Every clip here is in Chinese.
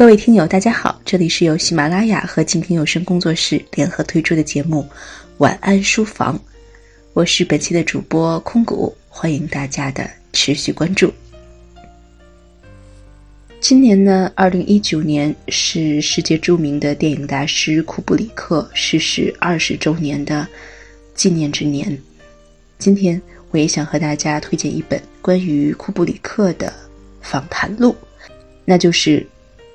各位听友，大家好，这里是由喜马拉雅和静听有声工作室联合推出的节目《晚安书房》，我是本期的主播空谷，欢迎大家的持续关注。今年呢，二零一九年是世界著名的电影大师库布里克逝世二十周年的纪念之年。今天我也想和大家推荐一本关于库布里克的访谈录，那就是《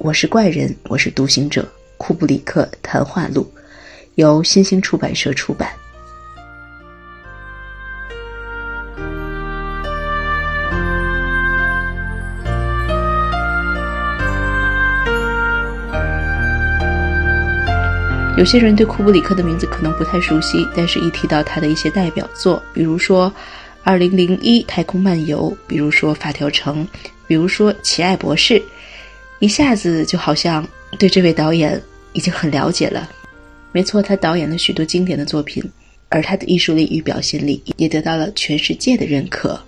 我是怪人，我是独行者》库布里克谈话录，由新兴出版社出版。有些人对库布里克的名字可能不太熟悉，但是一提到他的一些代表作，比如说《2001太空漫游》，比如说《发条城》，比如说《奇爱博士》，一下子就好像对这位导演已经很了解了。没错，他导演了许多经典的作品，而他的艺术力与表现力也得到了全世界的认可。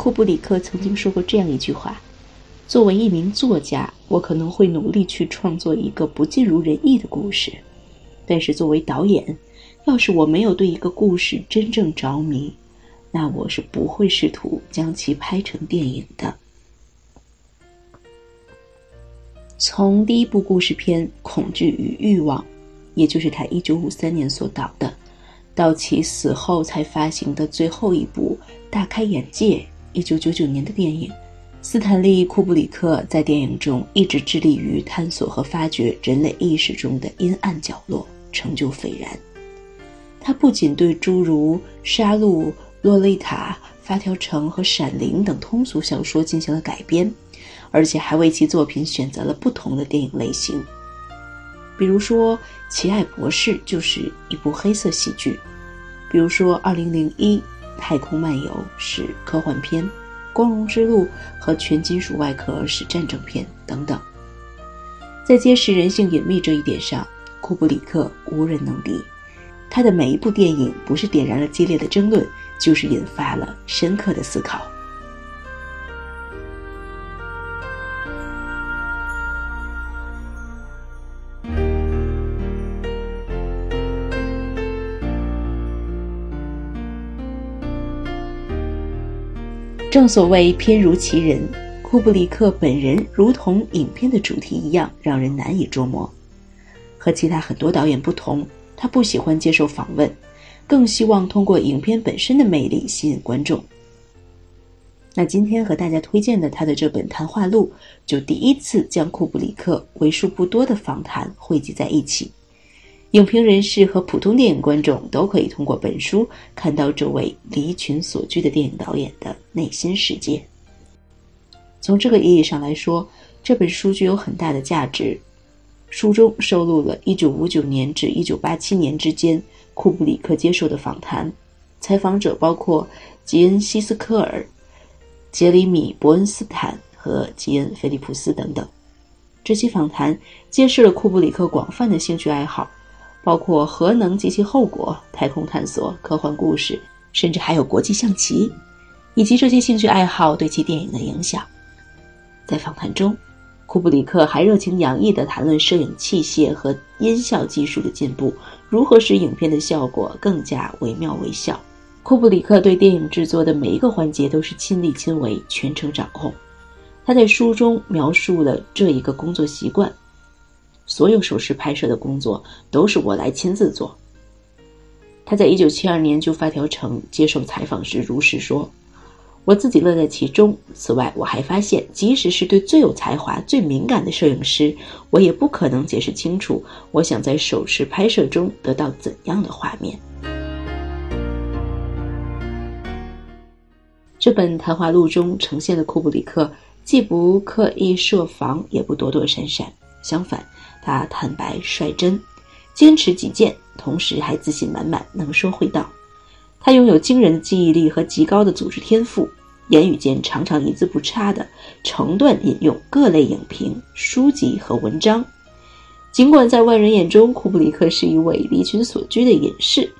库布里克曾经说过这样一句话：“作为一名作家，我可能会努力去创作一个不尽如人意的故事；但是作为导演，要是我没有对一个故事真正着迷，那我是不会试图将其拍成电影的。”从第一部故事片《恐惧与欲望》，也就是他一九五三年所导的，到其死后才发行的最后一部《大开眼界》。一九九九年的电影，斯坦利·库布里克在电影中一直致力于探索和发掘人类意识中的阴暗角落，成就斐然。他不仅对诸如《杀戮》《洛丽塔》《发条城》和《闪灵》等通俗小说进行了改编，而且还为其作品选择了不同的电影类型。比如说，《奇爱博士》就是一部黑色喜剧；比如说，《二零零一》。太空漫游是科幻片，《光荣之路》和全金属外壳是战争片等等。在揭示人性隐秘这一点上，库布里克无人能敌。他的每一部电影不是点燃了激烈的争论，就是引发了深刻的思考。正所谓片如其人，库布里克本人如同影片的主题一样，让人难以捉摸。和其他很多导演不同，他不喜欢接受访问，更希望通过影片本身的魅力吸引观众。那今天和大家推荐的他的这本谈话录，就第一次将库布里克为数不多的访谈汇集在一起。影评人士和普通电影观众都可以通过本书看到这位离群所居的电影导演的内心世界。从这个意义上来说，这本书具有很大的价值。书中收录了1959年至1987年之间库布里克接受的访谈，采访者包括吉恩·希斯科尔、杰里米·伯恩斯坦和吉恩·菲利普斯等等。这些访谈揭示了库布里克广泛的兴趣爱好。包括核能及其后果、太空探索、科幻故事，甚至还有国际象棋，以及这些兴趣爱好对其电影的影响。在访谈中，库布里克还热情洋溢地谈论摄影器械和音效技术的进步，如何使影片的效果更加惟妙惟肖。库布里克对电影制作的每一个环节都是亲力亲为、全程掌控。他在书中描述了这一个工作习惯。所有手持拍摄的工作都是我来亲自做。他在一九七二年就发条城接受采访时如实说：“我自己乐在其中。此外，我还发现，即使是对最有才华、最敏感的摄影师，我也不可能解释清楚我想在手持拍摄中得到怎样的画面。”这本谈话录中呈现的库布里克既不刻意设防，也不躲躲闪闪，相反。他坦白率真，坚持己见，同时还自信满满，能说会道。他拥有惊人的记忆力和极高的组织天赋，言语间常常一字不差的成段引用各类影评、书籍和文章。尽管在外人眼中，库布里克是一位离群所居的隐士，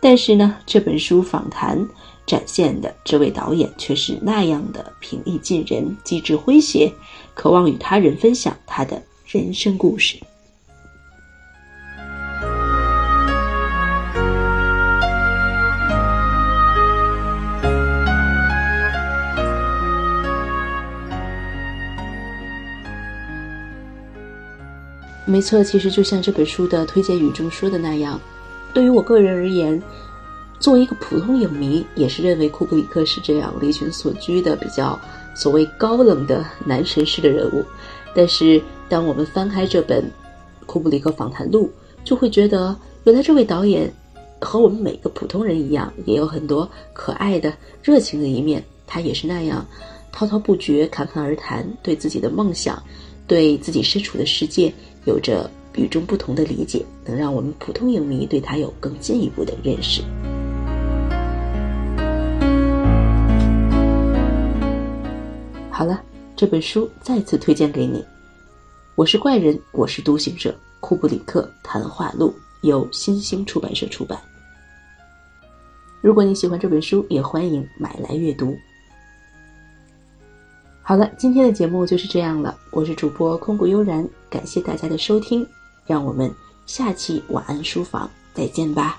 但是呢，这本书访谈展现的这位导演却是那样的平易近人、机智诙谐，渴望与他人分享他的人生故事。没错，其实就像这本书的推荐语中说的那样，对于我个人而言，作为一个普通影迷，也是认为库布里克是这样离群所居的比较所谓高冷的男神式的人物。但是，当我们翻开这本《库布里克访谈录》，就会觉得，原来这位导演和我们每个普通人一样，也有很多可爱的、热情的一面。他也是那样滔滔不绝、侃侃而谈，对自己的梦想，对自己身处的世界。有着与众不同的理解，能让我们普通影迷对他有更进一步的认识。好了，这本书再次推荐给你。我是怪人，我是独行者。库布里克谈话录由新星出版社出版。如果你喜欢这本书，也欢迎买来阅读。好了，今天的节目就是这样了。我是主播空谷悠然，感谢大家的收听，让我们下期晚安书房再见吧。